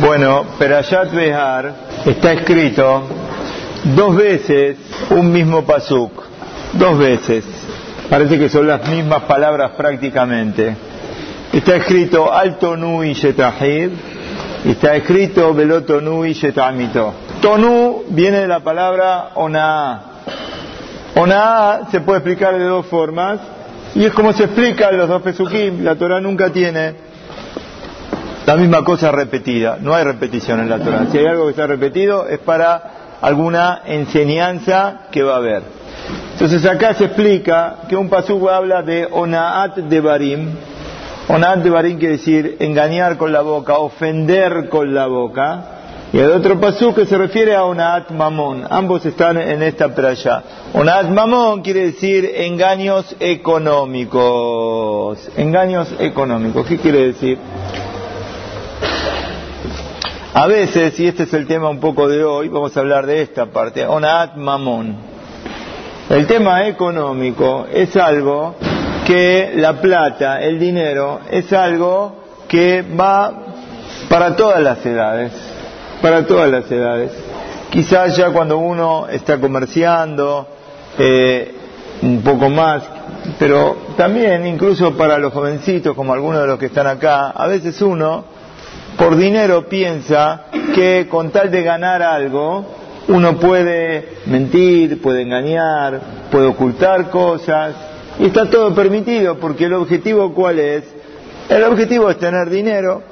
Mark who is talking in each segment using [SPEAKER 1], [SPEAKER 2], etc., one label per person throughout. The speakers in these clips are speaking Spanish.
[SPEAKER 1] Bueno, Perayat Behar está escrito dos veces un mismo pasuk, dos veces. Parece que son las mismas palabras prácticamente. Está escrito Alto Nui Yetahid está escrito Veloto Nui Yetamito. Tonu viene de la palabra Onaa. Onaa se puede explicar de dos formas y es como se explica los dos Pesukim. La Torah nunca tiene la misma cosa repetida. No hay repetición en la Torah. Si hay algo que está repetido es para alguna enseñanza que va a haber. Entonces acá se explica que un pasuk habla de onaat de barim. Onaat de barim quiere decir engañar con la boca, ofender con la boca. Y el otro pasuk que se refiere a onaat mamón. Ambos están en esta playa. Onaat mamón quiere decir engaños económicos. Engaños económicos. ¿Qué quiere decir? A veces, y este es el tema un poco de hoy, vamos a hablar de esta parte, Onaat Mamón. El tema económico es algo que la plata, el dinero, es algo que va para todas las edades, para todas las edades. Quizás ya cuando uno está comerciando, eh, un poco más, pero también incluso para los jovencitos, como algunos de los que están acá, a veces uno por dinero piensa que con tal de ganar algo, uno puede mentir, puede engañar, puede ocultar cosas, y está todo permitido, porque el objetivo cuál es? El objetivo es tener dinero,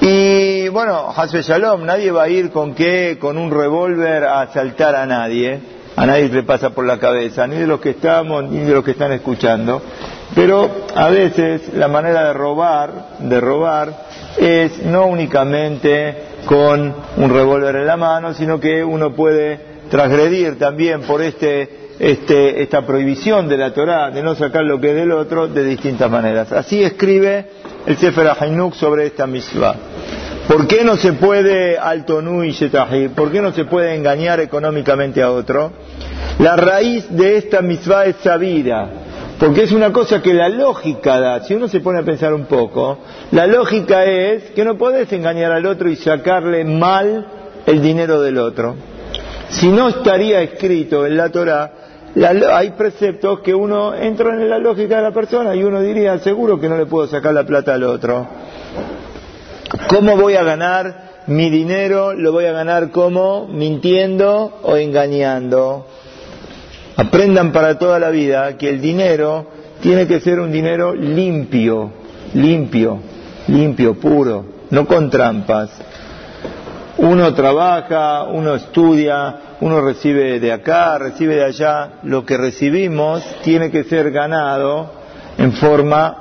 [SPEAKER 1] y bueno, Hasbe Shalom, nadie va a ir con qué, con un revólver a asaltar a nadie, a nadie le pasa por la cabeza, ni de los que estamos, ni de los que están escuchando, pero a veces la manera de robar, de robar, es no únicamente con un revólver en la mano, sino que uno puede transgredir también por este, este, esta prohibición de la Torá de no sacar lo que es del otro de distintas maneras. Así escribe el Sefer Hainuk sobre esta misma. ¿Por qué no se puede altonu y? ¿Por qué no se puede engañar económicamente a otro? La raíz de esta misma es sabida porque es una cosa que la lógica da. Si uno se pone a pensar un poco, la lógica es que no podés engañar al otro y sacarle mal el dinero del otro. Si no estaría escrito en la Torah, hay preceptos que uno entra en la lógica de la persona y uno diría, seguro que no le puedo sacar la plata al otro. ¿Cómo voy a ganar mi dinero? Lo voy a ganar como mintiendo o engañando. Aprendan para toda la vida que el dinero tiene que ser un dinero limpio, limpio, limpio, puro, no con trampas. Uno trabaja, uno estudia, uno recibe de acá, recibe de allá. Lo que recibimos tiene que ser ganado en forma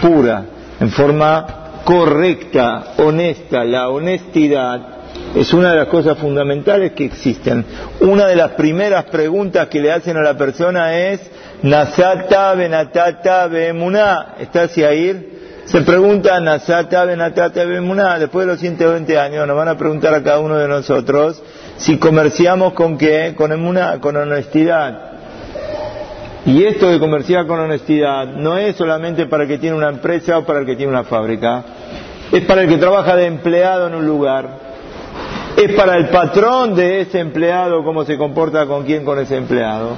[SPEAKER 1] pura, en forma correcta, honesta. La honestidad es una de las cosas fundamentales que existen. Una de las primeras preguntas que le hacen a la persona es, Nasata benatata bemuná, ¿estás ahí? Se pregunta Nasata benatata bemuná, después de los 120 años nos van a preguntar a cada uno de nosotros si comerciamos con qué, con con honestidad. Y esto de comerciar con honestidad no es solamente para el que tiene una empresa o para el que tiene una fábrica, es para el que trabaja de empleado en un lugar es para el patrón de ese empleado cómo se comporta con quién con ese empleado.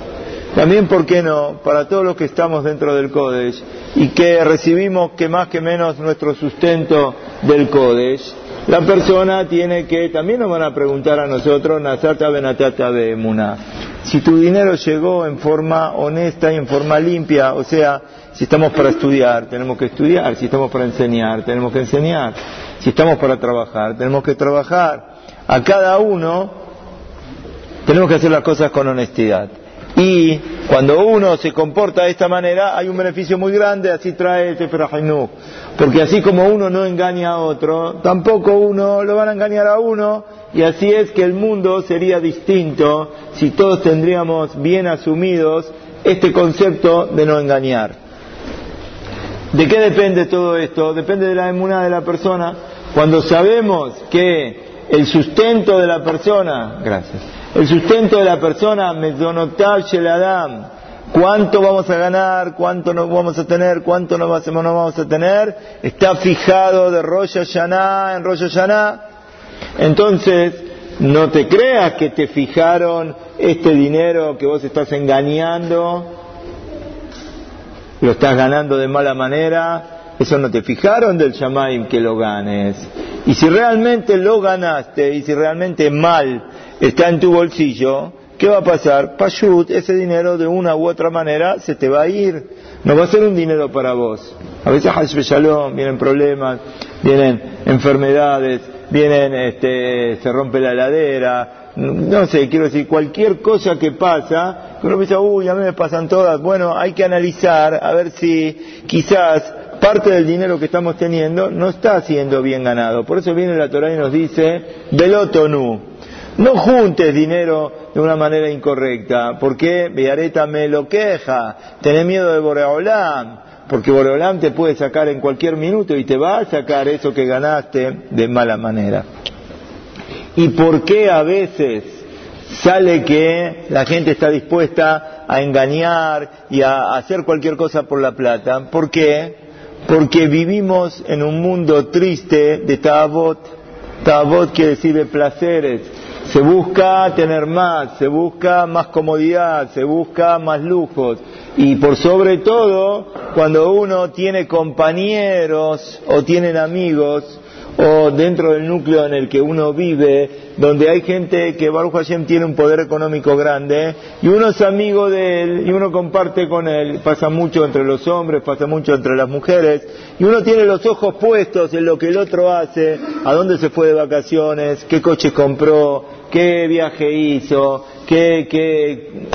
[SPEAKER 1] También, ¿por qué no?, para todos los que estamos dentro del Kodesh y que recibimos que más que menos nuestro sustento del Kodesh, la persona tiene que, también nos van a preguntar a nosotros, Nasata Benatata Muna, si tu dinero llegó en forma honesta y en forma limpia, o sea, si estamos para estudiar, tenemos que estudiar, si estamos para enseñar, tenemos que enseñar, si estamos para trabajar, tenemos que trabajar a cada uno tenemos que hacer las cosas con honestidad. Y cuando uno se comporta de esta manera, hay un beneficio muy grande, así trae este Hainuk. Porque así como uno no engaña a otro, tampoco uno lo van a engañar a uno, y así es que el mundo sería distinto si todos tendríamos bien asumidos este concepto de no engañar. ¿De qué depende todo esto? Depende de la emuná de la persona. Cuando sabemos que el sustento de la persona, gracias, el sustento de la persona, Medonotav Sheladam, cuánto vamos a ganar, cuánto nos vamos a tener, cuánto no vamos a tener, está fijado de Rosh Hashanah en Rosh Hashanah. Entonces, no te creas que te fijaron este dinero que vos estás engañando, lo estás ganando de mala manera, eso no te fijaron del Shamaim que lo ganes. Y si realmente lo ganaste y si realmente mal está en tu bolsillo, ¿qué va a pasar? Pashut, ese dinero de una u otra manera se te va a ir. No va a ser un dinero para vos. A veces Shalom, vienen problemas, vienen enfermedades, vienen, este, se rompe la heladera, no sé, quiero decir, cualquier cosa que pasa, uno piensa, uy, a mí me pasan todas, bueno, hay que analizar a ver si quizás parte del dinero que estamos teniendo no está siendo bien ganado. Por eso viene la Torah y nos dice, velotonu, no juntes dinero de una manera incorrecta, porque Beareta me lo queja, tenés miedo de Boreolam, porque Boreolam te puede sacar en cualquier minuto y te va a sacar eso que ganaste de mala manera. ¿Y por qué a veces sale que la gente está dispuesta a engañar y a hacer cualquier cosa por la plata? ¿Por qué? Porque vivimos en un mundo triste de Tabot. Tabot quiere decir de placeres. Se busca tener más, se busca más comodidad, se busca más lujos. Y por sobre todo, cuando uno tiene compañeros o tienen amigos o dentro del núcleo en el que uno vive, donde hay gente que Baruch Hashem tiene un poder económico grande y uno es amigo de él y uno comparte con él, pasa mucho entre los hombres, pasa mucho entre las mujeres y uno tiene los ojos puestos en lo que el otro hace, a dónde se fue de vacaciones, qué coche compró, qué viaje hizo, qué,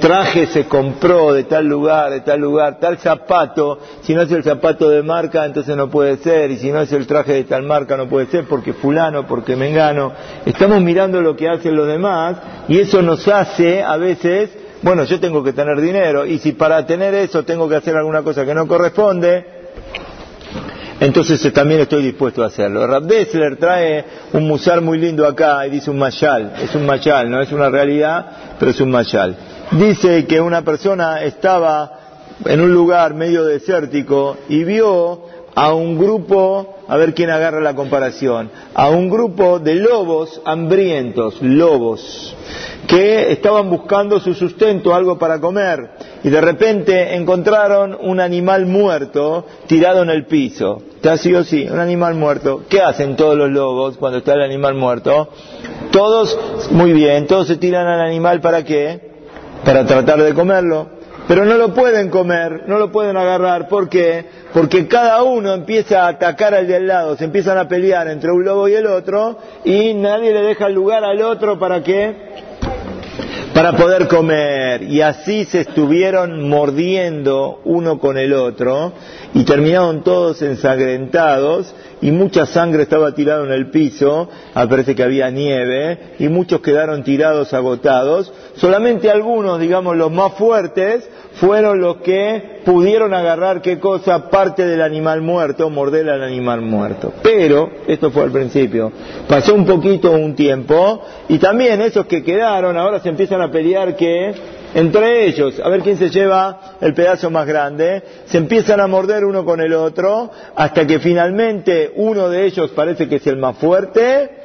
[SPEAKER 1] traje se compró de tal lugar, de tal lugar, tal zapato, si no es el zapato de marca entonces no puede ser, y si no es el traje de tal marca no puede ser, porque fulano, porque mengano. Estamos mirando lo que hacen los demás y eso nos hace a veces, bueno, yo tengo que tener dinero y si para tener eso tengo que hacer alguna cosa que no corresponde, entonces eh, también estoy dispuesto a hacerlo. Rab Dessler trae un musar muy lindo acá y dice un mayal, es un mayal, no es una realidad, pero es un mayal. Dice que una persona estaba en un lugar medio desértico y vio a un grupo, a ver quién agarra la comparación, a un grupo de lobos hambrientos, lobos, que estaban buscando su sustento, algo para comer, y de repente encontraron un animal muerto tirado en el piso. ¿Está así o sí? Un animal muerto. ¿Qué hacen todos los lobos cuando está el animal muerto? Todos, muy bien, todos se tiran al animal para qué? Para tratar de comerlo. Pero no lo pueden comer, no lo pueden agarrar. ¿Por qué? Porque cada uno empieza a atacar al de al lado, se empiezan a pelear entre un lobo y el otro y nadie le deja lugar al otro para qué? Para poder comer. Y así se estuvieron mordiendo uno con el otro y terminaron todos ensangrentados y mucha sangre estaba tirada en el piso, parece que había nieve y muchos quedaron tirados agotados. Solamente algunos, digamos los más fuertes, fueron los que pudieron agarrar qué cosa, parte del animal muerto, morder al animal muerto. Pero, esto fue al principio, pasó un poquito un tiempo y también esos que quedaron ahora se empiezan a pelear que entre ellos, a ver quién se lleva el pedazo más grande, se empiezan a morder uno con el otro hasta que finalmente uno de ellos parece que es el más fuerte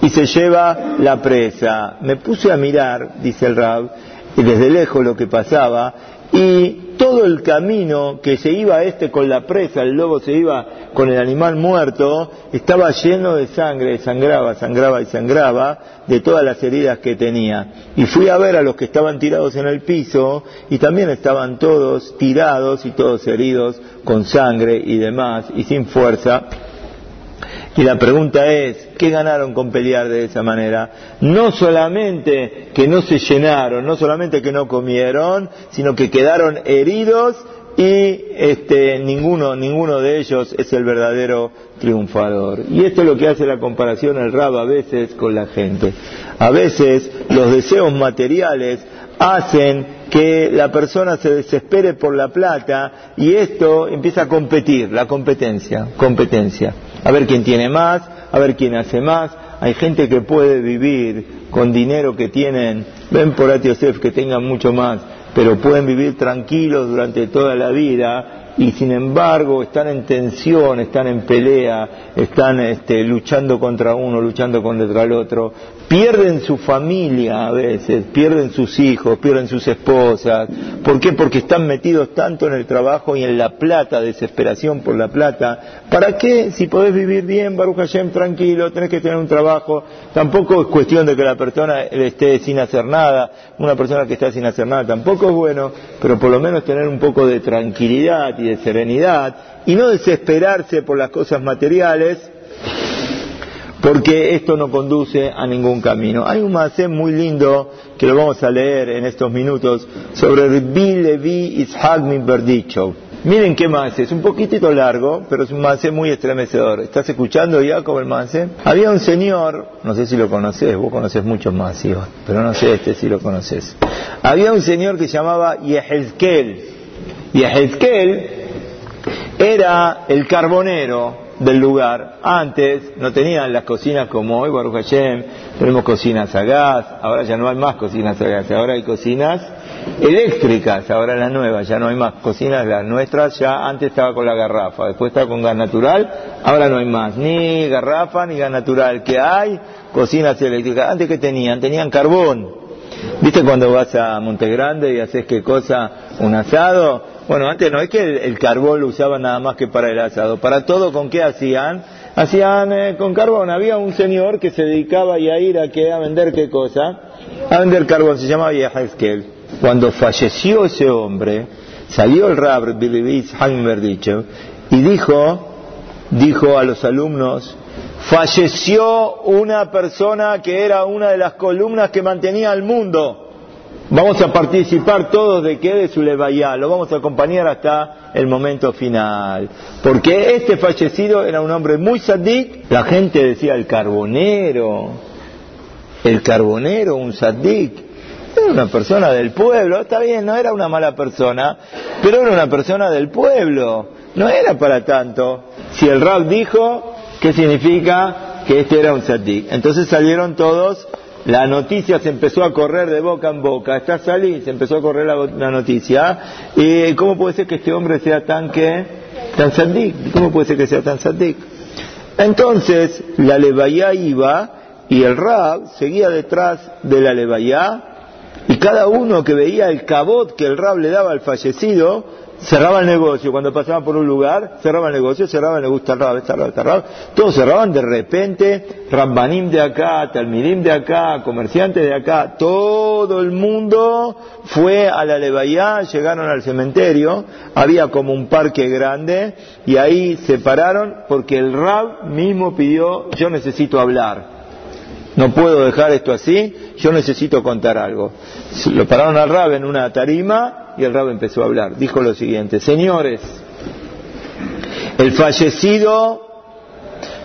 [SPEAKER 1] y se lleva la presa. Me puse a mirar, dice el Rab, y desde lejos lo que pasaba y todo el camino que se iba este con la presa, el lobo se iba con el animal muerto, estaba lleno de sangre, sangraba, sangraba y sangraba de todas las heridas que tenía. Y fui a ver a los que estaban tirados en el piso y también estaban todos tirados y todos heridos con sangre y demás y sin fuerza. Y la pregunta es, ¿qué ganaron con pelear de esa manera? No solamente que no se llenaron, no solamente que no comieron, sino que quedaron heridos y este, ninguno, ninguno de ellos es el verdadero triunfador. Y esto es lo que hace la comparación el rabo a veces con la gente. A veces los deseos materiales hacen que la persona se desespere por la plata y esto empieza a competir, la competencia, competencia a ver quién tiene más, a ver quién hace más. Hay gente que puede vivir con dinero que tienen, ven por Atiosef que tengan mucho más, pero pueden vivir tranquilos durante toda la vida y sin embargo están en tensión, están en pelea, están este, luchando contra uno, luchando contra el otro, pierden su familia a veces, pierden sus hijos, pierden sus esposas. ¿Por qué? Porque están metidos tanto en el trabajo y en la plata, desesperación por la plata. ¿Para qué? Si podés vivir bien, Baruch Hashem, tranquilo, tenés que tener un trabajo. Tampoco es cuestión de que la persona esté sin hacer nada. Una persona que está sin hacer nada tampoco es bueno, pero por lo menos tener un poco de tranquilidad y de serenidad y no desesperarse por las cosas materiales porque esto no conduce a ningún camino. Hay un masé muy lindo que lo vamos a leer en estos minutos sobre Rabbi Levi Ishaq Berdicho. Miren qué más es un poquitito largo, pero es un masé muy estremecedor. ¿Estás escuchando, Jacob, el masé? Había un señor, no sé si lo conoces, vos conoces muchos más, pero no sé este si lo conoces. Había un señor que se llamaba Yehezkel. Yehezkel era el carbonero del lugar. Antes no tenían las cocinas como hoy, Baruch Hashem, tenemos cocinas a gas, ahora ya no hay más cocinas a gas, ahora hay cocinas eléctricas, ahora las nuevas, ya no hay más cocinas, las nuestras ya antes estaba con la garrafa, después estaba con gas natural, ahora no hay más, ni garrafa ni gas natural, que hay cocinas eléctricas. Antes que tenían, tenían carbón. ¿Viste cuando vas a Montegrande y haces qué cosa? Un asado bueno, antes no es que el, carbón lo usaban nada más que para el asado. Para todo, ¿con qué hacían? Hacían eh, con carbón. Había un señor que se dedicaba a ir a, a vender qué cosa? A vender carbón. Se llamaba Yaheskel. Cuando falleció ese hombre, salió el Rab dicho y dijo, dijo a los alumnos, falleció una persona que era una de las columnas que mantenía al mundo. Vamos a participar todos de que de su levaya, lo vamos a acompañar hasta el momento final. Porque este fallecido era un hombre muy sadik, la gente decía el carbonero, el carbonero, un sadik, era una persona del pueblo, está bien, no era una mala persona, pero era una persona del pueblo, no era para tanto. Si el rab dijo, ¿qué significa? Que este era un sadik. Entonces salieron todos la noticia se empezó a correr de boca en boca, está salí, se empezó a correr la, noticia, y ¿cómo puede ser que este hombre sea tan que, tan sandik? ¿Cómo puede ser que sea tan sandik? Entonces, la levaya iba, y el rab seguía detrás de la levaya, y cada uno que veía el cabot que el rab le daba al fallecido, cerraba el negocio, cuando pasaban por un lugar, cerraba el negocio, cerraba el negocio, cerraba, cerraba, cerraba, todos cerraban de repente, Rambanim de acá, Talmidim de acá, comerciantes de acá, todo el mundo fue a la Levayá, llegaron al cementerio, había como un parque grande, y ahí se pararon porque el Rab mismo pidió, yo necesito hablar. No puedo dejar esto así, yo necesito contar algo. Lo pararon al Rab en una tarima y el rab empezó a hablar. Dijo lo siguiente, señores, el fallecido,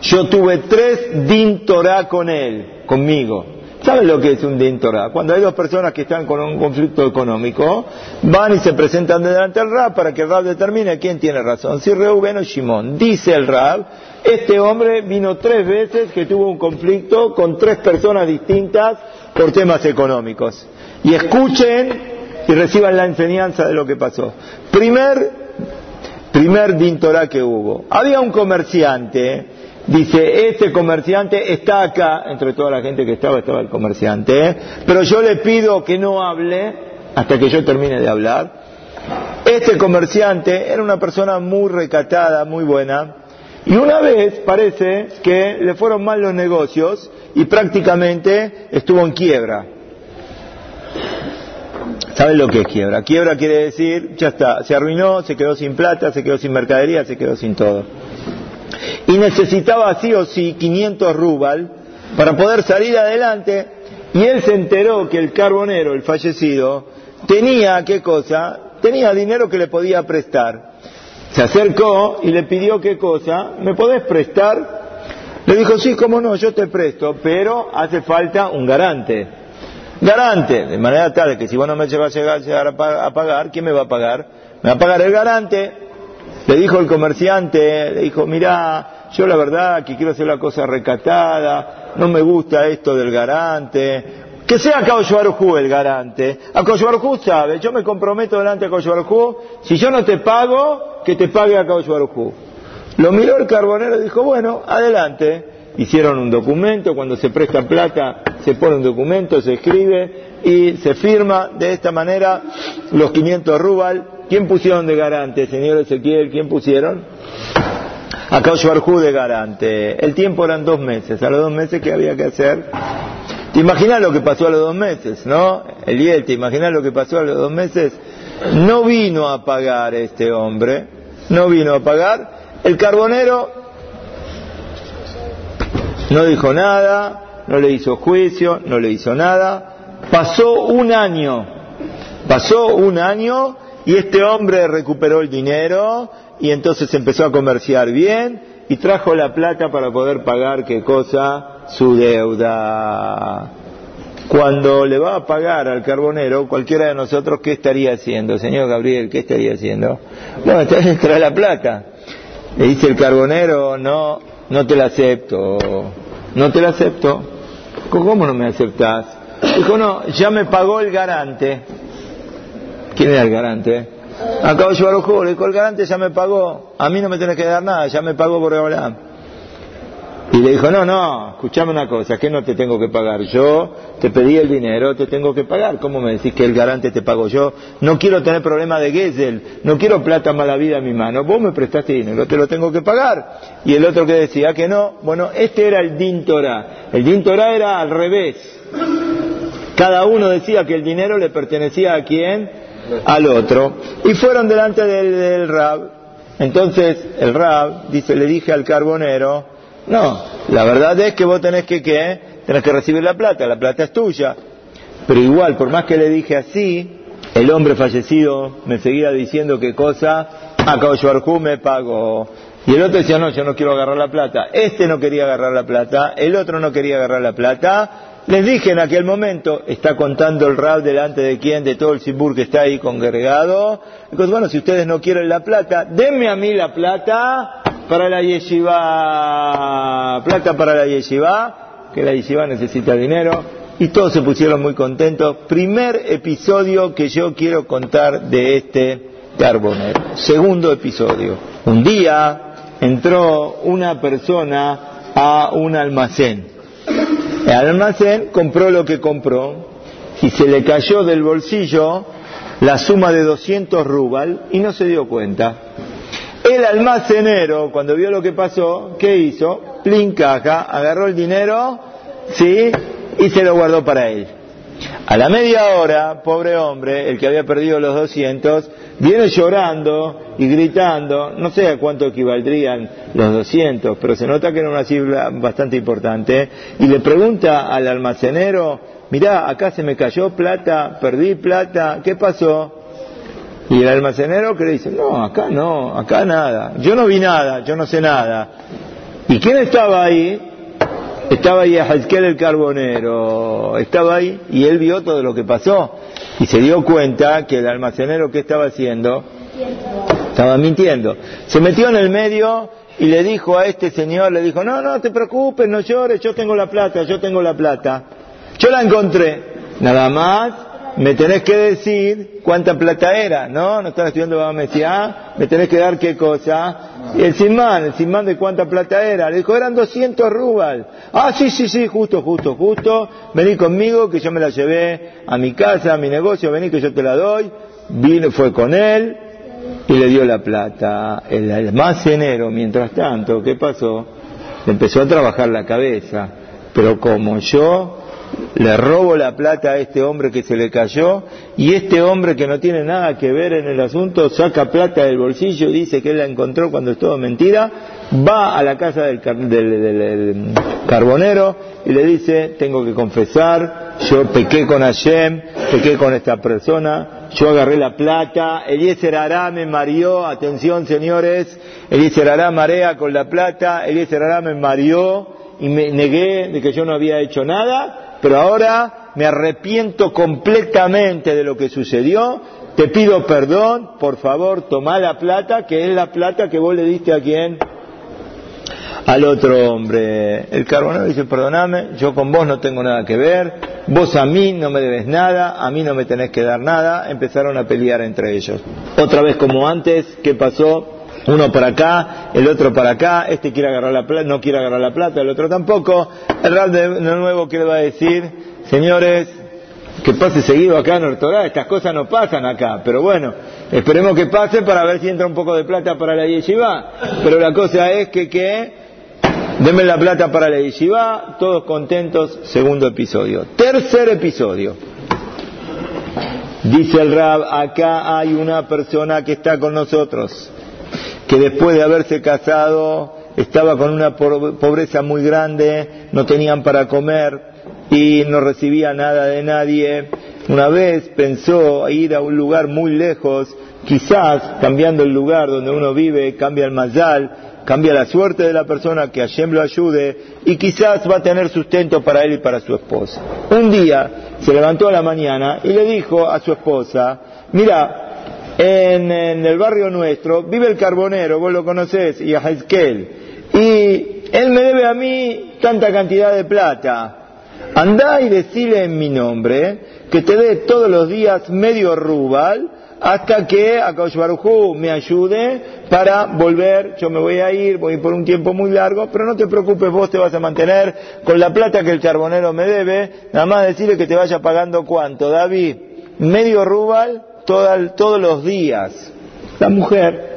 [SPEAKER 1] yo tuve tres din Torah con él, conmigo. ¿Saben lo que es un din Torah? Cuando hay dos personas que están con un conflicto económico, van y se presentan delante del Rab para que el Rab determine quién tiene razón, si Reuben o Shimon. Dice el Rab, este hombre vino tres veces que tuvo un conflicto con tres personas distintas por temas económicos. Y escuchen y reciban la enseñanza de lo que pasó. Primer, primer dintorá que hubo. Había un comerciante, dice, este comerciante está acá, entre toda la gente que estaba, estaba el comerciante, pero yo le pido que no hable hasta que yo termine de hablar. Este comerciante era una persona muy recatada, muy buena, y una vez parece que le fueron mal los negocios y prácticamente estuvo en quiebra. ¿Saben lo que es quiebra? Quiebra quiere decir, ya está, se arruinó, se quedó sin plata, se quedó sin mercadería, se quedó sin todo. Y necesitaba sí o sí 500 rubal para poder salir adelante y él se enteró que el carbonero, el fallecido, tenía, ¿qué cosa? Tenía dinero que le podía prestar. Se acercó y le pidió, ¿qué cosa? ¿Me podés prestar? Le dijo, sí, cómo no, yo te presto, pero hace falta un garante garante, de manera tal que si vos no me llegas a llegar, a pagar, ¿quién me va a pagar? Me va a pagar el garante. Le dijo el comerciante, le dijo, mira, yo la verdad que quiero hacer la cosa recatada, no me gusta esto del garante, Que sea Barujú el garante. Barujú sabe, yo me comprometo delante de Barujú, si yo no te pago, que te pague Barujú. Lo miró el carbonero y dijo, bueno, adelante. Hicieron un documento, cuando se presta plata se pone un documento, se escribe y se firma de esta manera los 500 rubal. ¿Quién pusieron de garante, señor Ezequiel? ¿Quién pusieron? A Barjú de garante. El tiempo eran dos meses. A los dos meses, ¿qué había que hacer? ¿Te imaginas lo que pasó a los dos meses, no? Eliel, ¿te imaginas lo que pasó a los dos meses? No vino a pagar este hombre, no vino a pagar. El carbonero no dijo nada, no le hizo juicio, no le hizo nada. Pasó un año, pasó un año y este hombre recuperó el dinero y entonces empezó a comerciar bien y trajo la plata para poder pagar qué cosa su deuda. Cuando le va a pagar al carbonero, cualquiera de nosotros, ¿qué estaría haciendo? Señor Gabriel, ¿qué estaría haciendo? Bueno, trae la plata. Le dice el carbonero, no, no te la acepto, no te la acepto. ¿Cómo no me aceptás? Dijo, no, ya me pagó el garante. ¿Quién era el garante? Acabo de llevar le dijo, el garante ya me pagó, a mí no me tenés que dar nada, ya me pagó por hablar. Y le dijo, no, no, escuchame una cosa, que no te tengo que pagar yo, te pedí el dinero, te tengo que pagar. ¿Cómo me decís que el garante te pago yo? No quiero tener problema de Gesell, no quiero plata mala vida en mi mano. Vos me prestaste dinero, te lo tengo que pagar. Y el otro que decía que no, bueno, este era el Din Torah. El Din Torah era al revés. Cada uno decía que el dinero le pertenecía a quién? Al otro. Y fueron delante del, del Rab. Entonces el Rab dice, le dije al carbonero, no, la verdad es que vos tenés que, ¿qué? Tenés que recibir la plata, la plata es tuya. Pero igual, por más que le dije así, el hombre fallecido me seguía diciendo qué cosa, acá Barjú me pagó. Y el otro decía, no, yo no quiero agarrar la plata. Este no quería agarrar la plata, el otro no quería agarrar la plata. Les dije en aquel momento, está contando el rab delante de quién, de todo el Sibur que está ahí congregado. Digo, bueno, si ustedes no quieren la plata, denme a mí la plata para la yeshiva, plata para la yeshiva, que la yeshiva necesita dinero, y todos se pusieron muy contentos. Primer episodio que yo quiero contar de este carbonero. Segundo episodio. Un día entró una persona a un almacén. El almacén compró lo que compró y se le cayó del bolsillo la suma de 200 rubal y no se dio cuenta. El almacenero, cuando vio lo que pasó, ¿qué hizo? Plin caja, agarró el dinero, ¿sí? Y se lo guardó para él. A la media hora, pobre hombre, el que había perdido los 200, viene llorando y gritando, no sé a cuánto equivaldrían los 200, pero se nota que era una cifra bastante importante, y le pregunta al almacenero, mirá, acá se me cayó plata, perdí plata, ¿qué pasó? Y el almacenero que le dice, no, acá no, acá nada. Yo no vi nada, yo no sé nada. ¿Y quién estaba ahí? Estaba ahí Hazkel el carbonero, estaba ahí y él vio todo lo que pasó y se dio cuenta que el almacenero que estaba haciendo estaba mintiendo. Se metió en el medio y le dijo a este señor, le dijo, no, no te preocupes, no llores, yo tengo la plata, yo tengo la plata. Yo la encontré. Nada más me tenés que decir cuánta plata era, ¿no? No están estudiando Baba Mesías, me tenés que dar qué cosa. Y el Simán, el Simán de cuánta plata era. Le dijo, eran 200 rubal. Ah, sí, sí, sí, justo, justo, justo. Vení conmigo, que yo me la llevé a mi casa, a mi negocio, vení que yo te la doy. Vino, fue con él y le dio la plata. El almacenero, mientras tanto, ¿qué pasó? empezó a trabajar la cabeza. Pero como yo le robo la plata a este hombre que se le cayó y este hombre que no tiene nada que ver en el asunto saca plata del bolsillo, dice que él la encontró cuando es todo mentira, va a la casa del, carbonero y le dice, tengo que confesar, yo pequé con Hashem, pequé con esta persona, yo agarré la plata, Eliezer Ará me marió, atención señores, Eliezer Ará marea con la plata, Eliezer Ará me marió y me negué de que yo no había hecho nada pero ahora me arrepiento completamente de lo que sucedió, te pido perdón, por favor, toma la plata, que es la plata que vos le diste a quién? al otro hombre. El carbonero dice, perdoname, yo con vos no tengo nada que ver, vos a mí no me debes nada, a mí no me tenés que dar nada. Empezaron a pelear entre ellos. Otra vez como antes, ¿qué pasó? Uno para acá, el otro para acá, este quiere agarrar la plata, no quiere agarrar la plata, el otro tampoco. El Rab de nuevo, ¿qué le va a decir? Señores, que pase seguido acá en Ortorá, estas cosas no pasan acá, pero bueno, esperemos que pase para ver si entra un poco de plata para la yeshiva, pero la cosa es que, que, denme la plata para la yeshiva, todos contentos, segundo episodio. Tercer episodio. Dice el Rab, acá hay una persona que está con nosotros, que después de haberse casado estaba con una pobreza muy grande, no tenían para comer, y no recibía nada de nadie. Una vez pensó ir a un lugar muy lejos, quizás cambiando el lugar donde uno vive, cambia el mayal, cambia la suerte de la persona que Hashem lo ayude y quizás va a tener sustento para él y para su esposa. Un día se levantó a la mañana y le dijo a su esposa, mira, en, el barrio nuestro vive el carbonero, vos lo conocés, y a Hezkel, y él me debe a mí tanta cantidad de plata. Andá y decile en mi nombre que te dé todos los días medio rubal hasta que Akaosh me ayude para volver, yo me voy a ir, voy por un tiempo muy largo, pero no te preocupes, vos te vas a mantener con la plata que el carbonero me debe, nada más decirle que te vaya pagando cuánto, David, medio rubal todos los días. La mujer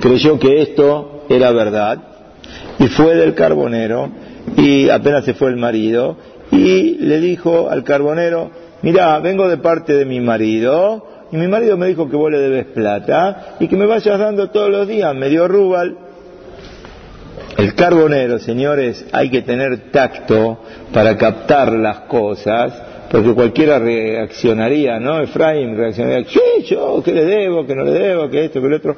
[SPEAKER 1] creyó que esto era verdad y fue del carbonero y apenas se fue el marido y le dijo al carbonero, mira, vengo de parte de mi marido y mi marido me dijo que vos le debes plata y que me vayas dando todos los días medio rubal. El carbonero, señores, hay que tener tacto para captar las cosas porque cualquiera reaccionaría, ¿no? Efraín reaccionaría, ¿qué? Yo, ¿qué le debo? ¿Qué no le debo? ¿Qué esto? ¿Qué lo otro?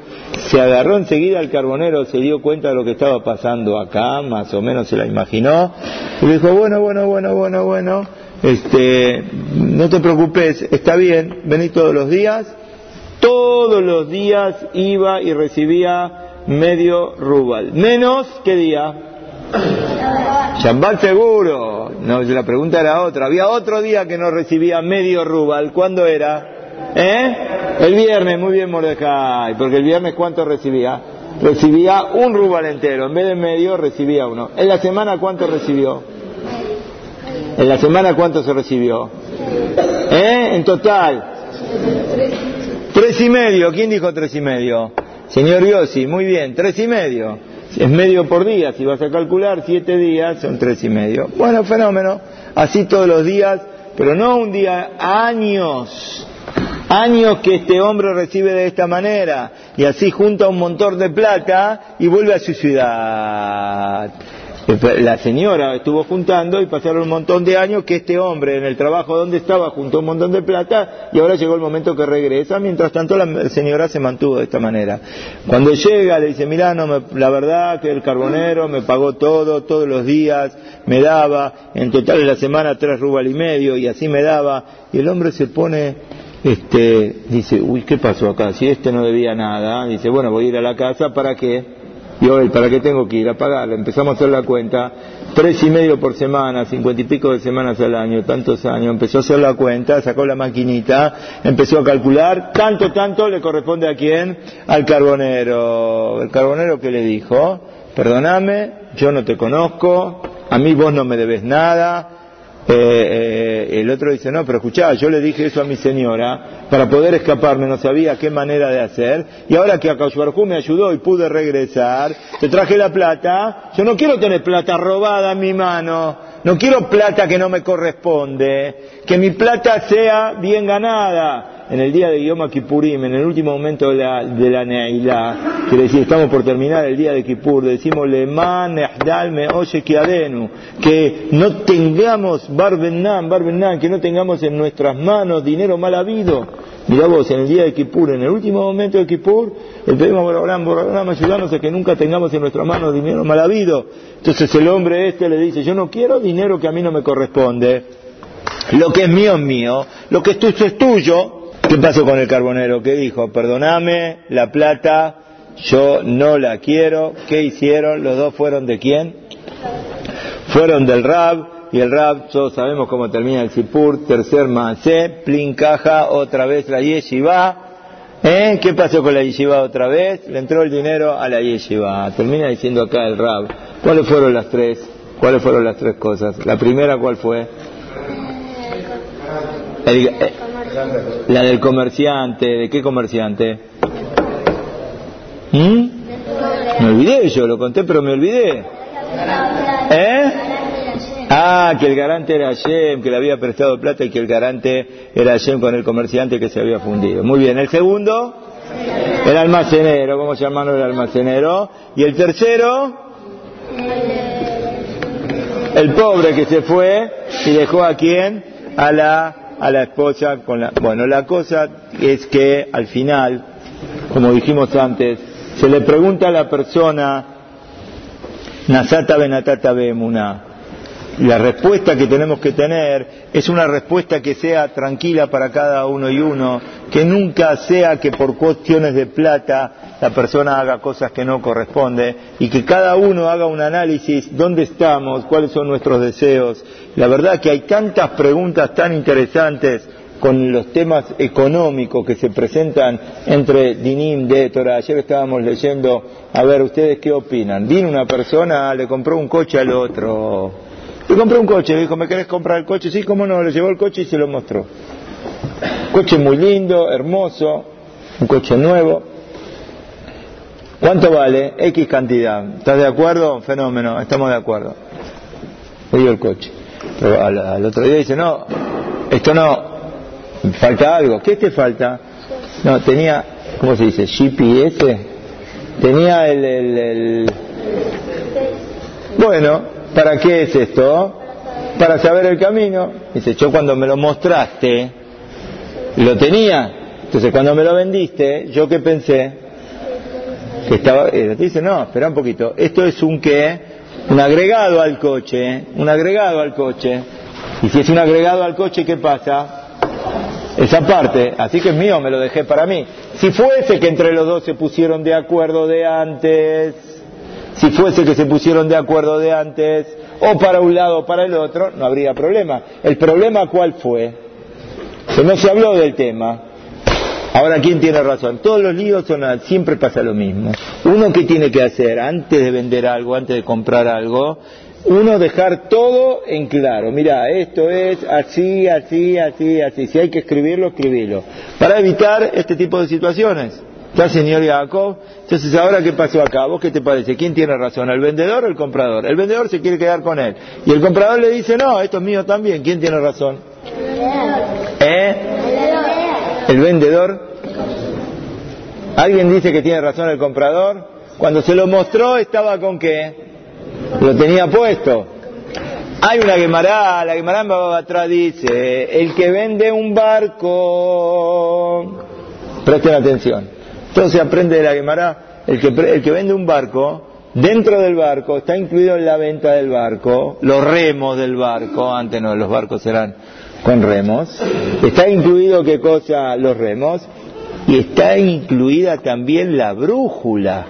[SPEAKER 1] Se agarró enseguida al carbonero, se dio cuenta de lo que estaba pasando acá, más o menos se la imaginó, y le dijo, bueno, bueno, bueno, bueno, bueno, este, no te preocupes, está bien, vení todos los días. Todos los días iba y recibía medio rubal. Menos, ¿qué día? Shabbat seguro. No, la pregunta era otra. Había otro día que no recibía medio rubal. ¿Cuándo era? ¿Eh? El viernes, muy bien Mordecai. Porque el viernes ¿cuánto recibía? Recibía un rubal entero. En vez de medio recibía uno. ¿En la semana cuánto recibió? ¿En la semana cuánto se recibió? ¿Eh? En total. Tres y medio. ¿Quién dijo tres y medio? Señor Yossi, muy bien. Tres y medio es medio por día, si vas a calcular siete días son tres y medio. Bueno, fenómeno, así todos los días, pero no un día, años, años que este hombre recibe de esta manera, y así junta un montón de plata y vuelve a su ciudad. La señora estuvo juntando y pasaron un montón de años que este hombre en el trabajo donde estaba juntó un montón de plata y ahora llegó el momento que regresa. Mientras tanto la señora se mantuvo de esta manera. Cuando llega le dice, mirá, no la verdad que el carbonero me pagó todo, todos los días, me daba, en total en la semana tres rubal y medio y así me daba. Y el hombre se pone este, dice, uy, ¿qué pasó acá? Si este no debía nada, dice, bueno, voy a ir a la casa, ¿para qué? Y hoy, ¿para qué tengo que ir a pagarle? Empezamos a hacer la cuenta, tres y medio por semana, cincuenta y pico de semanas al año, tantos años. Empezó a hacer la cuenta, sacó la maquinita, empezó a calcular, tanto, tanto le corresponde a quién? Al carbonero. El carbonero que le dijo, perdóname, yo no te conozco, a mí vos no me debes nada, eh, eh, el otro dice, no, pero escuchá, yo le dije eso a mi señora, para poder escaparme no sabía qué manera de hacer, y ahora que Akashbarjú me ayudó y pude regresar, te traje la plata, yo no quiero tener plata robada en mi mano, no quiero plata que no me corresponde, que mi plata sea bien ganada, en el día de Yom Kippurim, en el último momento de la, de la Neilá, que decir, estamos por terminar el día de Kippur, decimos Leman me oye que no tengamos Barbenan, Barbenan, que no tengamos en nuestras manos dinero mal habido. Mirá vos, en el día de Kippur, en el último momento de Kippur, el pedimos a a que nunca tengamos en nuestras manos dinero mal habido. Entonces el hombre este le dice, yo no quiero dinero que a mí no me corresponde. Lo que es mío es mío, lo que es tuyo es tuyo, ¿Qué pasó con el carbonero? ¿Qué dijo? Perdoname la plata, yo no la quiero. ¿Qué hicieron? Los dos fueron de quién? Fueron del Rab, y el Rab, todos sabemos cómo termina el Sipur, tercer Maasé, Plin caja, otra vez la Yeshiva. ¿Eh? ¿Qué pasó con la Yeshiva otra vez? Le entró el dinero a la Yeshiva. Termina diciendo acá el Rab. ¿Cuáles fueron las tres? ¿Cuáles fueron las tres cosas? La primera, ¿cuál fue? Eh, la del comerciante. ¿De qué comerciante? ¿Mm? Me olvidé yo, lo conté, pero me olvidé. ¿Eh? Ah, que el garante era Hashem, que le había prestado plata y que el garante era Hashem con el comerciante que se había fundido. Muy bien, el segundo, el almacenero, ¿cómo se llama el almacenero? Y el tercero, el pobre que se fue y dejó a quién? A la, a la esposa con la... Bueno, la cosa es que al final, como dijimos antes, se le pregunta a la persona, Nasata Benatata Bemuna, la respuesta que tenemos que tener es una respuesta que sea tranquila para cada uno y uno, que nunca sea que por cuestiones de plata la persona haga cosas que no corresponde y que cada uno haga un análisis, dónde estamos, cuáles son nuestros deseos. La verdad que hay tantas preguntas tan interesantes con los temas económicos que se presentan entre Dinim de Torah. Ayer estábamos leyendo, a ver, ¿ustedes qué opinan? Vino una persona, le compró un coche al otro le compré un coche, dijo, ¿me querés comprar el coche? Sí, cómo no, le llevó el coche y se lo mostró. Coche muy lindo, hermoso, un coche nuevo. ¿Cuánto vale? X cantidad. ¿Estás de acuerdo? Fenómeno, estamos de acuerdo. Le dio el coche. Pero al, otro día dice, no, esto no, falta algo. ¿Qué te falta? No, tenía, ¿cómo se dice? GPS. Tenía el, el, el... Bueno, ¿Para qué es esto? Para saber el camino. Dice, yo cuando me lo mostraste, lo tenía. Entonces cuando me lo vendiste, ¿yo qué pensé? Que estaba... Eh, dice, no, espera un poquito. Esto es un qué? Un agregado al coche. Un agregado al coche. Y si es un agregado al coche, ¿qué pasa? Esa parte, así que es mío, me lo dejé para mí. Si fuese que entre los dos se pusieron de acuerdo de antes, si fuese que se pusieron de acuerdo de antes, o para un lado o para el otro, no habría problema. ¿El problema cuál fue? Que no se habló del tema. Ahora, ¿quién tiene razón? Todos los líos son, siempre pasa lo mismo. Uno que tiene que hacer antes de vender algo, antes de comprar algo, uno dejar todo en claro. Mira, esto es así, así, así, así. Si hay que escribirlo, escribirlo. Para evitar este tipo de situaciones. ¿Está señor Jacob? Entonces, ¿ahora qué pasó acá? ¿Vos qué te parece? ¿Quién tiene razón? ¿El vendedor o el comprador? El vendedor se quiere quedar con él. Y el comprador le dice, no, esto es mío también. ¿Quién tiene razón? ¿Eh? ¿El vendedor? ¿Alguien dice que tiene razón el comprador? Cuando se lo mostró, ¿estaba con qué? Lo tenía puesto. Hay una Guemará, la Guemará atrás dice, el que vende un barco, presten atención, entonces aprende de la Gemara, el que, el que vende un barco, dentro del barco, está incluido en la venta del barco, los remos del barco, antes no, los barcos eran con remos, está incluido qué cosa, los remos, y está incluida también la brújula.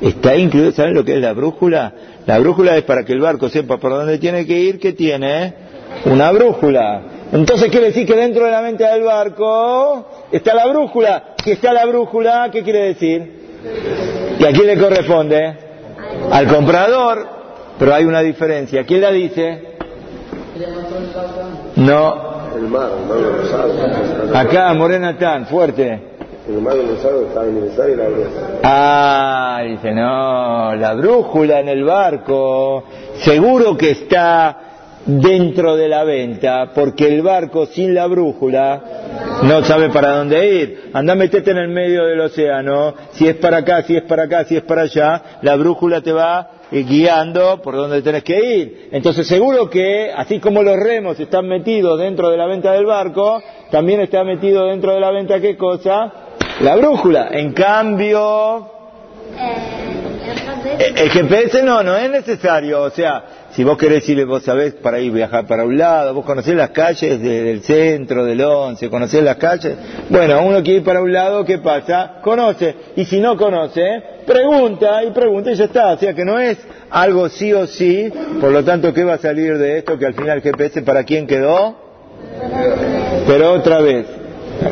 [SPEAKER 1] Está incluido, ¿saben lo que es la brújula? La brújula es para que el barco sepa por dónde tiene que ir, que tiene una brújula. Entonces quiere decir que dentro de la venta del barco está la brújula. Que está la brújula, ¿qué quiere decir? ¿Y a quién le corresponde? Al comprador. Pero hay una diferencia. ¿Quién la dice? No. Acá, Morena Tan, fuerte. Ah, dice, no, la brújula en el barco, seguro que está dentro de la venta, porque el barco sin la brújula no sabe para dónde ir. Anda, metete en el medio del océano, si es para acá, si es para acá, si es para allá, la brújula te va eh, guiando por donde tenés que ir. Entonces seguro que, así como los remos están metidos dentro de la venta del barco, también está metido dentro de la venta, ¿qué cosa? La brújula. En cambio, eh, el GPS no, no es necesario, o sea, si vos querés ir, vos sabés para ir viajar para un lado, vos conocés las calles del centro, del once, conocés las calles. Bueno, uno quiere ir para un lado, ¿qué pasa? Conoce. Y si no conoce, pregunta y pregunta y ya está. O sea que no es algo sí o sí, por lo tanto, ¿qué va a salir de esto? Que al final el GPS para quién quedó? Pero otra vez,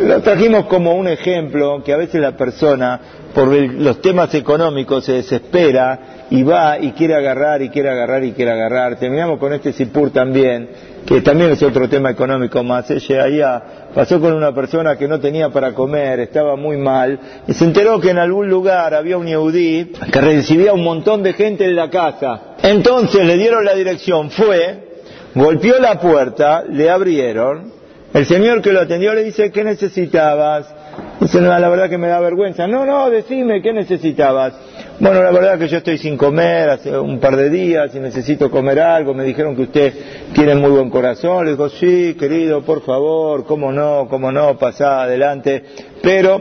[SPEAKER 1] lo trajimos como un ejemplo que a veces la persona, por los temas económicos, se desespera y va y quiere agarrar y quiere agarrar y quiere agarrar. Terminamos con este Sipur también, que también es otro tema económico más. Ella allá pasó con una persona que no tenía para comer, estaba muy mal, y se enteró que en algún lugar había un yehudí que recibía un montón de gente en la casa. Entonces le dieron la dirección, fue, golpeó la puerta, le abrieron, el señor que lo atendió le dice, ¿qué necesitabas? Dice, no, la verdad que me da vergüenza. No, no, decime, ¿qué necesitabas? Bueno, la verdad que yo estoy sin comer hace un par de días y necesito comer algo. Me dijeron que usted tiene muy buen corazón. Le digo, sí, querido, por favor, cómo no, cómo no, pasá adelante. Pero,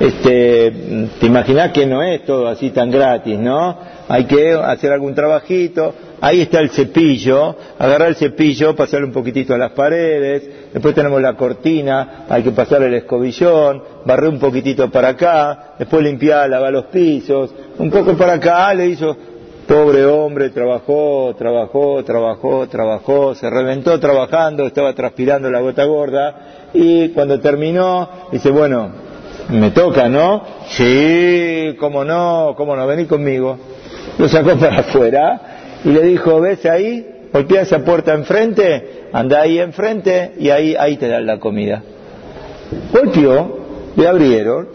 [SPEAKER 1] este, te imaginas que no es todo así tan gratis, ¿no? Hay que hacer algún trabajito ahí está el cepillo, agarrar el cepillo, pasarle un poquitito a las paredes, después tenemos la cortina, hay que pasar el escobillón, barrer un poquitito para acá, después limpiar, lavar los pisos, un poco para acá, le hizo, pobre hombre, trabajó, trabajó, trabajó, trabajó, se reventó trabajando, estaba transpirando la gota gorda, y cuando terminó, dice, bueno, me toca, ¿no? Sí, cómo no, cómo no, vení conmigo. Lo sacó para afuera, y le dijo, ¿ves ahí? Golpea esa puerta enfrente, anda ahí enfrente y ahí, ahí te dan la comida. Golpeó, le abrieron,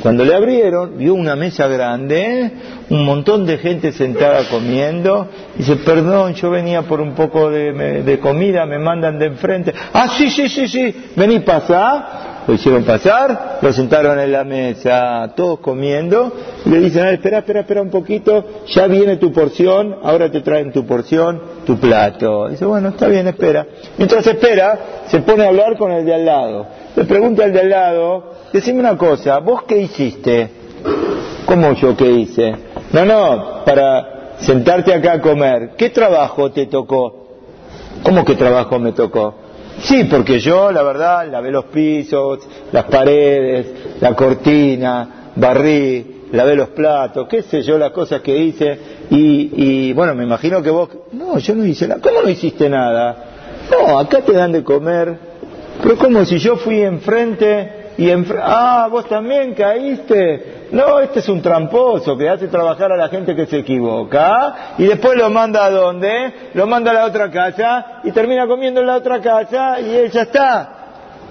[SPEAKER 1] cuando le abrieron, vio una mesa grande, un montón de gente sentada comiendo. Dice, perdón, yo venía por un poco de, comida, me mandan de enfrente. Ah, sí, sí, sí, sí, vení, pasá lo hicieron pasar, lo sentaron en la mesa, todos comiendo, y le dicen, espera, espera, espera un poquito, ya viene tu porción, ahora te traen tu porción, tu plato. Dice, bueno, está bien, espera. Mientras espera, se pone a hablar con el de al lado. Le pregunta al de al lado, decime una cosa, ¿vos qué hiciste? ¿Cómo yo qué hice? No, no, para sentarte acá a comer, ¿qué trabajo te tocó? ¿Cómo que trabajo me tocó? Sí, porque yo, la verdad, lavé los pisos, las paredes, la cortina, barrí, lavé los platos, qué sé yo, las cosas que hice. Y, y bueno, me imagino que vos... No, yo no hice nada. ¿Cómo no hiciste nada? No, acá te dan de comer. Pero como si yo fui enfrente y enfrente... Ah, vos también caíste. No, este es un tramposo que hace trabajar a la gente que se equivoca y después lo manda a dónde? Lo manda a la otra casa y termina comiendo en la otra casa y él ya está.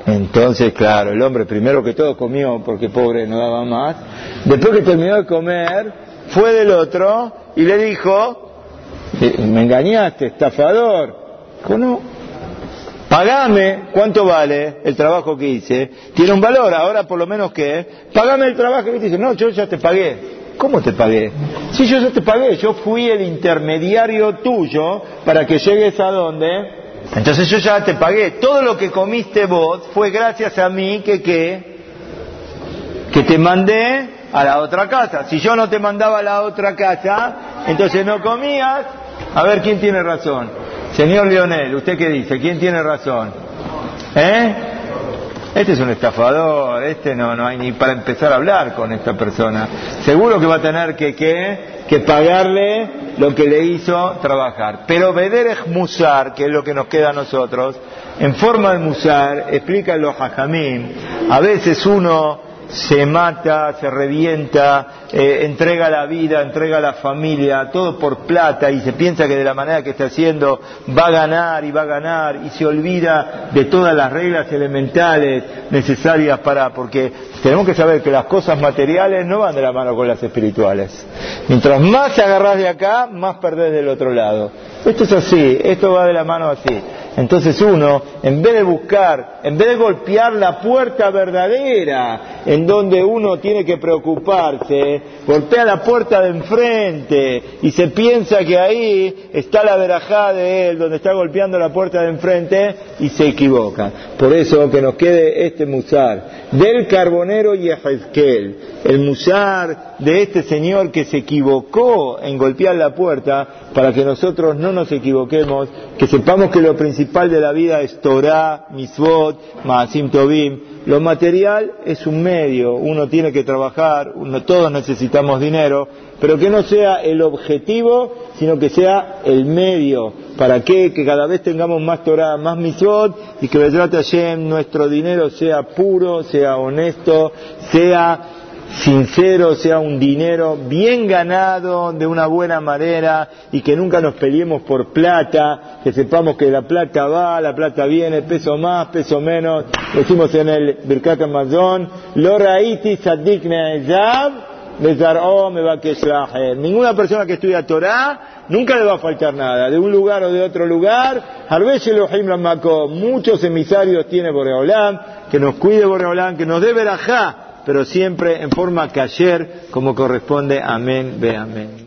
[SPEAKER 1] Entonces, claro, el hombre primero que todo comió porque pobre no daba más. Después que terminó de comer, fue del otro y le dijo, eh, me engañaste, estafador. Dijo, no, Pagame, ¿cuánto vale el trabajo que hice? Tiene un valor, ahora por lo menos que, pagame el trabajo que hice. No, yo ya te pagué. ¿Cómo te pagué? Si yo ya te pagué, yo fui el intermediario tuyo para que llegues a donde. Entonces yo ya te pagué. Todo lo que comiste vos fue gracias a mí que que que te mandé a la otra casa. Si yo no te mandaba a la otra casa, entonces no comías. A ver quién tiene razón. Señor Lionel, ¿usted qué dice? ¿Quién tiene razón? ¿Eh? Este es un estafador, este no, no hay ni para empezar a hablar con esta persona. Seguro que va a tener que, que pagarle lo que le hizo trabajar. Pero Bederech Musar, que es lo que nos queda a nosotros, en forma de Musar, explica los hajamim, a veces uno se mata, se revienta, eh, entrega la vida, entrega la familia, todo por plata y se piensa que de la manera que está haciendo va a ganar y va a ganar y se olvida de todas las reglas elementales necesarias para, porque tenemos que saber que las cosas materiales no van de la mano con las espirituales. Mientras más se agarras de acá, más perdés del otro lado. Esto es así, esto va de la mano así. Entonces uno, en vez de buscar, en vez de golpear la puerta verdadera, en donde uno tiene que preocuparse, golpea la puerta de enfrente y se piensa que ahí está la verajá de él, donde está golpeando la puerta de enfrente y se equivoca. Por eso que nos quede este musar del carbonero y Ezequiel, el musar de este señor que se equivocó en golpear la puerta para que nosotros no nos equivoquemos, que sepamos que lo principal de la vida es Torah, Misvot, Maasim Tobim. Lo material es un medio, uno tiene que trabajar, todos necesitamos dinero, pero que no sea el objetivo, sino que sea el medio. ¿Para qué? Que cada vez tengamos más Torah, más Misvot y que Hashem, nuestro dinero sea puro, sea honesto, sea sincero, sea un dinero bien ganado de una buena manera y que nunca nos peleemos por plata, que sepamos que la plata va, la plata viene, peso más, peso menos. Decimos en el Birkat Amazon, lo raiti sadik que Ninguna persona que estudia Torah nunca le va a faltar nada, de un lugar o de otro lugar. Muchos emisarios tiene Boreolam, que nos cuide Boreolam, que nos dé verajá pero siempre en forma que ayer, como corresponde. Amén, ve amén.